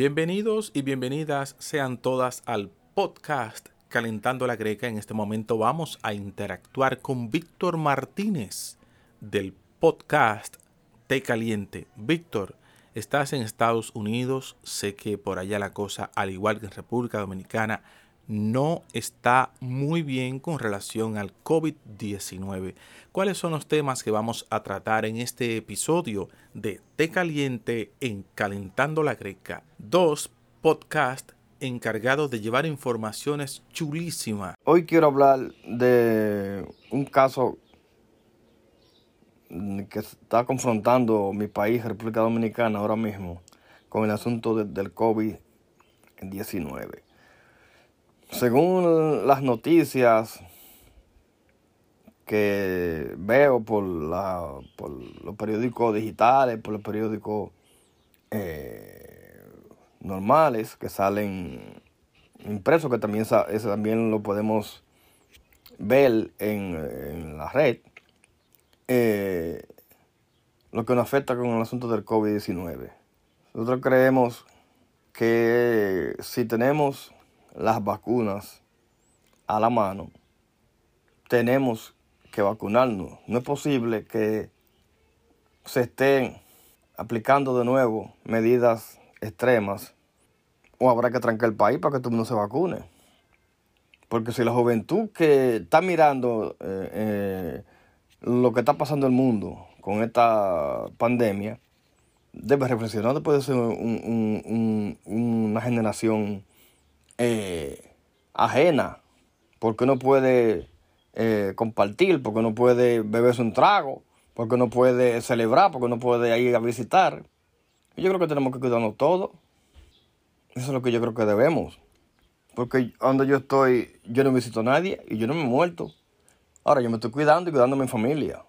Bienvenidos y bienvenidas sean todas al podcast Calentando la Greca. En este momento vamos a interactuar con Víctor Martínez del podcast Te Caliente. Víctor, estás en Estados Unidos. Sé que por allá la cosa, al igual que en República Dominicana, no está muy bien con relación al COVID-19. ¿Cuáles son los temas que vamos a tratar en este episodio de Té Caliente en Calentando la Greca? Dos podcasts encargados de llevar informaciones chulísimas. Hoy quiero hablar de un caso que está confrontando mi país, República Dominicana, ahora mismo, con el asunto del COVID-19. Según las noticias que veo por, la, por los periódicos digitales, por los periódicos eh, normales que salen impresos, que también, eso también lo podemos ver en, la red, eh, lo que nos afecta con el asunto del COVID-19. Nosotros creemos que si tenemos las vacunas a la mano, tenemos que vacunarnos. No es posible que se estén aplicando de nuevo medidas extremas o habrá que trancar el país para que todo el mundo se vacune. Porque si la juventud que está mirando eh, eh, lo que está pasando en el mundo con esta pandemia, debe reflexionar después de ser una generación eh, ajena, porque no puede eh, compartir, porque no puede beberse un trago, porque no puede celebrar, porque no puede ir a visitar. Yo creo que tenemos que cuidarnos todos. Eso es lo que yo creo que debemos. Porque donde yo estoy, yo no visito a nadie y yo no me he muerto. Ahora yo me estoy cuidando y cuidando a mi familia,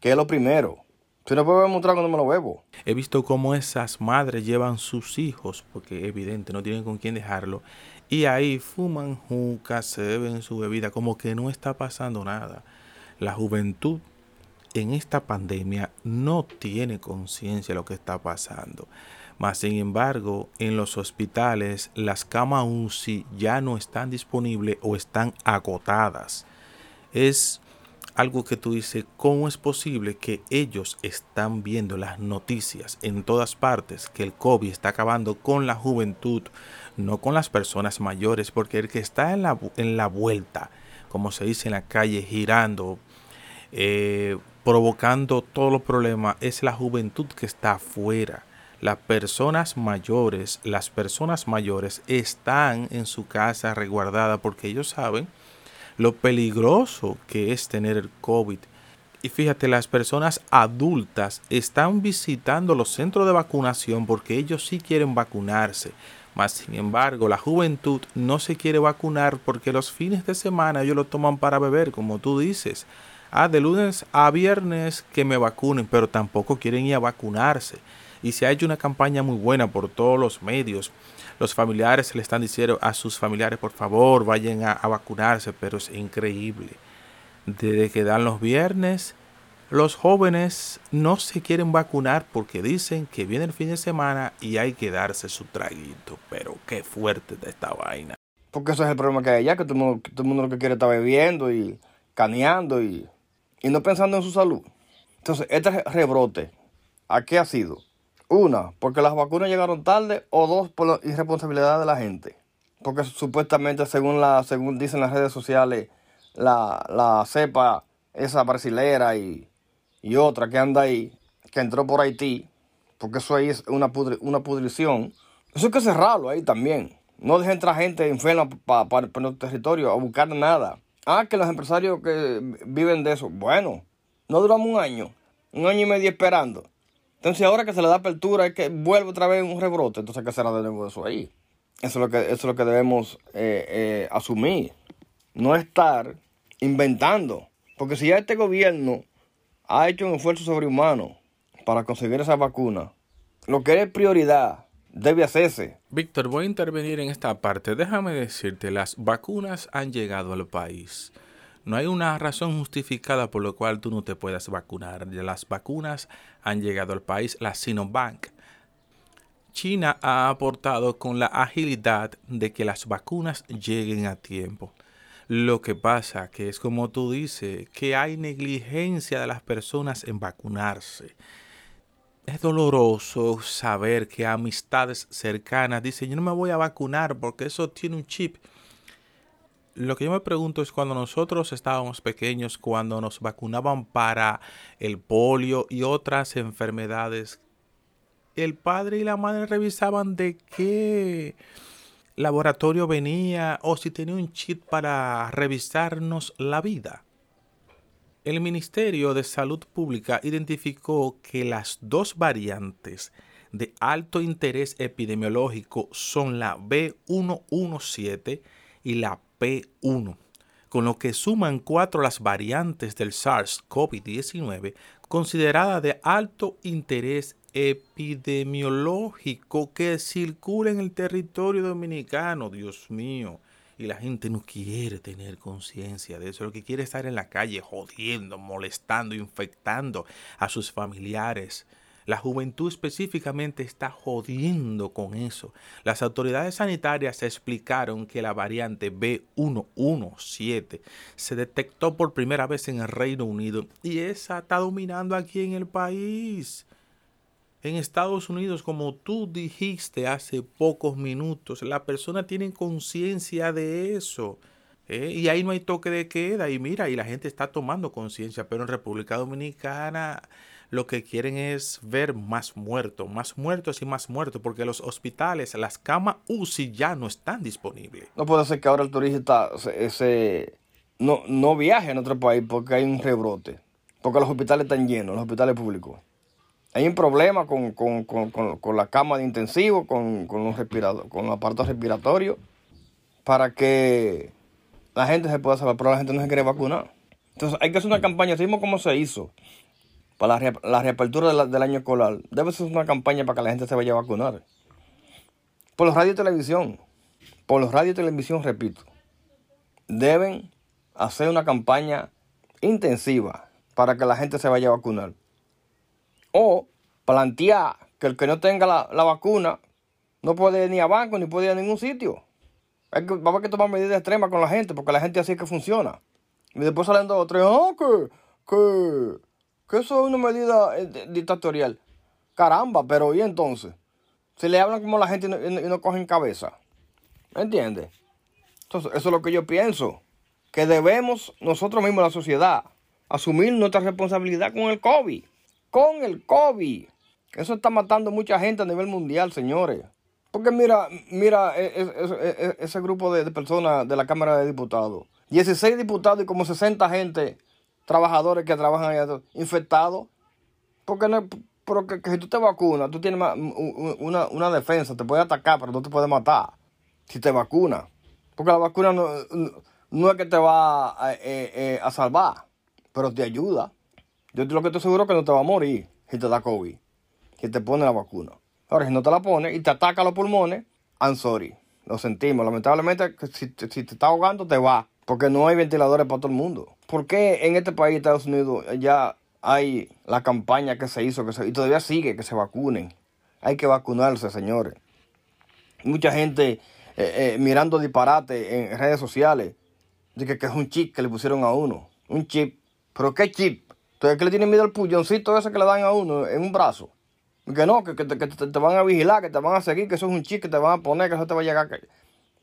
que es lo primero. Si no puedo beber un trago, no me lo bebo. He visto cómo esas madres llevan sus hijos, porque evidente no tienen con quién dejarlo, y ahí fuman jucas, se beben su bebida, como que no está pasando nada. La juventud en esta pandemia no tiene conciencia de lo que está pasando. Mas, sin embargo, en los hospitales las camas UCI ya no están disponibles o están agotadas. Es algo que tú dices, ¿cómo es posible que ellos están viendo las noticias en todas partes que el COVID está acabando con la juventud, no con las personas mayores? Porque el que está en la, en la vuelta, como se dice en la calle, girando, eh, provocando todos los problemas, es la juventud que está afuera. Las personas mayores, las personas mayores están en su casa resguardada porque ellos saben lo peligroso que es tener el COVID. Y fíjate, las personas adultas están visitando los centros de vacunación porque ellos sí quieren vacunarse. Mas, sin embargo, la juventud no se quiere vacunar porque los fines de semana ellos lo toman para beber, como tú dices. Ah, de lunes a viernes que me vacunen, pero tampoco quieren ir a vacunarse. Y se ha hecho una campaña muy buena por todos los medios los familiares le están diciendo a sus familiares, por favor, vayan a, vacunarse, pero es increíble. Desde que dan los viernes, los jóvenes no se quieren vacunar porque dicen que viene el fin de semana y hay que darse su traguito. Pero qué fuerte de esta vaina. Porque eso es el problema que hay allá, que todo el mundo, todo mundo lo que quiere está bebiendo y caneando y, y no pensando en su salud. Entonces, este rebrote, ¿a qué ha sido? Una, porque las vacunas llegaron tarde, o dos, por la irresponsabilidad de la gente. Porque supuestamente, según la, según dicen las redes sociales, la, la cepa, esa brasilera y, y otra que anda ahí, que entró por Haití, porque eso ahí es una, una pudrición. Eso hay que cerrarlo ahí también. No dejen entrar gente enferma para pa, pa nuestro territorio a buscar nada. Ah, que los empresarios que viven de eso, bueno, no duramos un año, un año y medio esperando. Entonces ahora que se le da apertura es que vuelve otra vez un rebrote, entonces ¿qué será de nuevo eso ahí? Eso es lo que, eso es lo que debemos eh, eh, asumir. No estar inventando. Porque si ya este gobierno ha hecho un esfuerzo sobrehumano para conseguir esa vacuna, lo que es prioridad debe hacerse. Víctor, voy a intervenir en esta parte. Déjame decirte, las vacunas han llegado al país. No hay una razón justificada por la cual tú no te puedas vacunar. Las vacunas han llegado al país, la Sinovac. China ha aportado con la agilidad de que las vacunas lleguen a tiempo. Lo que pasa que es como tú dices, que hay negligencia de las personas en vacunarse. Es doloroso saber que amistades cercanas dicen, yo no me voy a vacunar porque eso tiene un chip. Lo que yo me pregunto es cuando nosotros estábamos pequeños, cuando nos vacunaban para el polio y otras enfermedades el padre y la madre revisaban de qué laboratorio venía o si tenía un chip para revisarnos la vida. El Ministerio de Salud Pública identificó que las dos variantes de alto interés epidemiológico son la B117 y la P1, con lo que suman cuatro las variantes del SARS-CoV-19 consideradas de alto interés epidemiológico que circula en el territorio dominicano, Dios mío. Y la gente no quiere tener conciencia de eso. Lo que quiere es estar en la calle jodiendo, molestando, infectando a sus familiares. La juventud específicamente está jodiendo con eso. Las autoridades sanitarias explicaron que la variante B117 se detectó por primera vez en el Reino Unido y esa está dominando aquí en el país. En Estados Unidos, como tú dijiste hace pocos minutos, la persona tiene conciencia de eso. ¿eh? Y ahí no hay toque de queda. Y mira, y la gente está tomando conciencia. Pero en República Dominicana lo que quieren es ver más muertos, más muertos y más muertos. Porque los hospitales, las camas UCI ya no están disponibles. No puede ser que ahora el turista ese, no, no viaje en otro país porque hay un rebrote. Porque los hospitales están llenos, los hospitales públicos. Hay un problema con, la cama de intensivo, con, los con los aparatos respiratorios, para que la gente se pueda salvar, pero la gente no se quiere vacunar. Entonces hay que hacer una campaña, así como se hizo para la, reapertura del año escolar. Debe ser una campaña para que la gente se vaya a vacunar. Por los radio y televisión, por los radio y televisión, repito, deben hacer una campaña intensiva para que la gente se vaya a vacunar. O plantear que el que no tenga la, vacuna no puede ir ni a banco ni puede ir a ningún sitio. Hay que, va a tomar medidas extremas con la gente, porque la gente así es que funciona. Y después salen dos o tres, oh, que, que, que eso es una medida eh, dictatorial. Caramba, pero ¿y entonces? Se le hablan como la gente y no, cogen cabeza. ¿Me entiendes? Entonces, eso es lo que yo pienso. Que debemos nosotros mismos, la sociedad, asumir nuestra responsabilidad con el COVID con el COVID. Eso está matando mucha gente a nivel mundial, señores. Porque mira, mira e, e, e, ese grupo de, personas de la Cámara de Diputados. 16 diputados y como 60 gente, trabajadores que trabajan ahí infectados. Porque, no, porque si tú te vacunas, tú tienes una, una, defensa, te puede atacar, pero no te puede matar si te vacunas. Porque la vacuna no, no es que te va a, eh, eh, a salvar, pero te ayuda. Yo lo que estoy seguro es que no te va a morir si te da COVID, si te pone la vacuna. Ahora, si no te la pone y te ataca los pulmones, I'm sorry. Lo sentimos. Lamentablemente, si, si te está ahogando, te va. Porque no hay ventiladores para todo el mundo. ¿Por qué en este país, Estados Unidos, ya hay la campaña que se hizo que se, y todavía sigue que se vacunen? Hay que vacunarse, señores. Mucha gente eh, eh, mirando disparate en redes sociales. Dice que es un chip que le pusieron a uno. Un chip. ¿Pero qué chip? Entonces, ¿qué le tienen miedo al pulloncito ese que le dan a uno en un brazo? Que no, que, te, van a vigilar, que te van a seguir, que eso es un chip que te van a poner, que eso te va a llegar.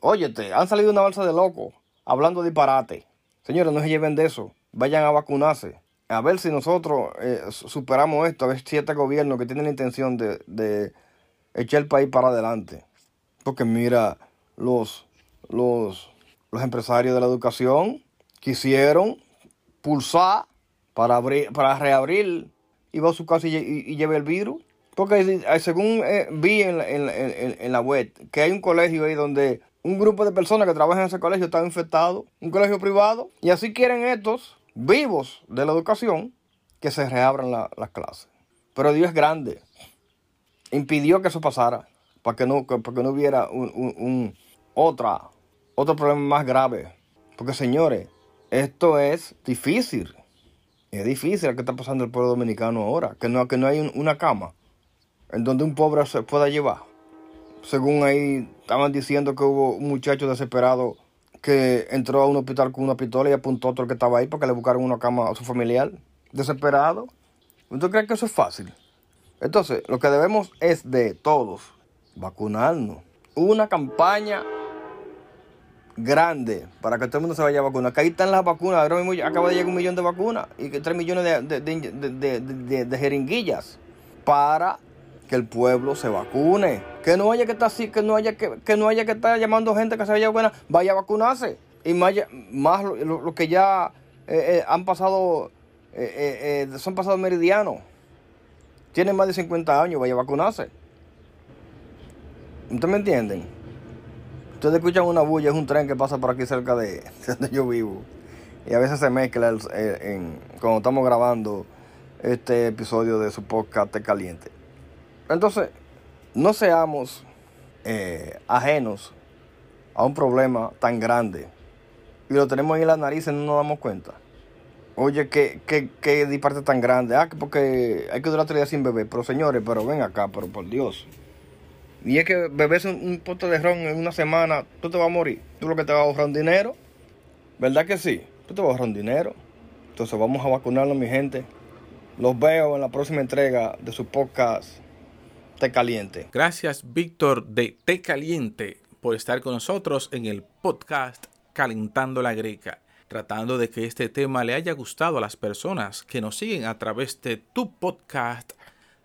Óyete, han salido una balsa de locos hablando disparate. Señores, no se lleven de eso. Vayan a vacunarse. A ver si nosotros eh, superamos esto, a ver si este gobierno que tiene la intención de, de echar el país para adelante. Porque mira, los, los, los empresarios de la educación quisieron pulsar para, abrir, para reabrir y va a su casa y, lleve el virus. Porque eh, según eh, vi en, en, la web, que hay un colegio ahí donde un grupo de personas que trabajan en ese colegio están infectados, un colegio privado, y así quieren estos vivos de la educación que se reabran las clases. Pero Dios es grande. Impidió que eso pasara para que no, para que no hubiera un, otra, otro problema más grave. Porque señores, esto es difícil. Es difícil lo que está pasando el pueblo dominicano ahora, que no, que no hay una cama en donde un pobre se pueda llevar. Según ahí estaban diciendo que hubo un muchacho desesperado que entró a un hospital con una pistola y apuntó a otro que estaba ahí para que le buscaran una cama a su familiar. Desesperado. ¿Usted cree que eso es fácil? Entonces, lo que debemos es de todos vacunarnos. Una campaña grande para que todo el mundo se vaya a vacunar. Que ahí están las vacunas. Ahora acaba de llegar un millón de vacunas y tres millones de, de, de, jeringuillas para que el pueblo se vacune. Que no haya que estar así, que no haya que, que no haya que estar llamando gente que se vaya a vacunar, vaya a vacunarse. Y más, más lo, que ya eh, eh, han pasado, eh, son pasados meridianos. Tienen más de 50 años, vaya a vacunarse. ¿Ustedes me entienden? Ustedes escuchan una bulla, es un tren que pasa por aquí cerca de, donde yo vivo. Y a veces se mezcla en, cuando estamos grabando este episodio de su podcast Caliente. Entonces, no seamos eh, ajenos a un problema tan grande. Y lo tenemos ahí en la nariz y no nos damos cuenta. Oye, qué, qué, qué disparte tan grande. Ah, porque hay que durar tres días sin beber. Pero señores, pero ven acá, pero por Dios. Y es que bebes un, un pote de ron en una semana, tú te vas a morir. Tú lo que te vas a ahorrar un dinero. ¿Verdad que sí? Tú te vas a ahorrar un dinero. Entonces vamos a vacunarnos, mi gente. Los veo en la próxima entrega de su podcast Caliente. Gracias, Víctor de Té Caliente, por estar con nosotros en el podcast Calentando la Greca. Tratando de que este tema le haya gustado a las personas que nos siguen a través de tu podcast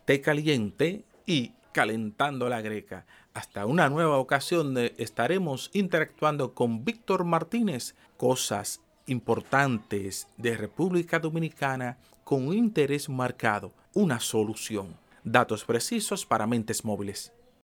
Té Caliente y Calentando la Greca. Hasta una nueva ocasión donde estaremos interactuando con Víctor Martínez, cosas importantes de República Dominicana con un interés marcado, una solución. Datos precisos para mentes móviles.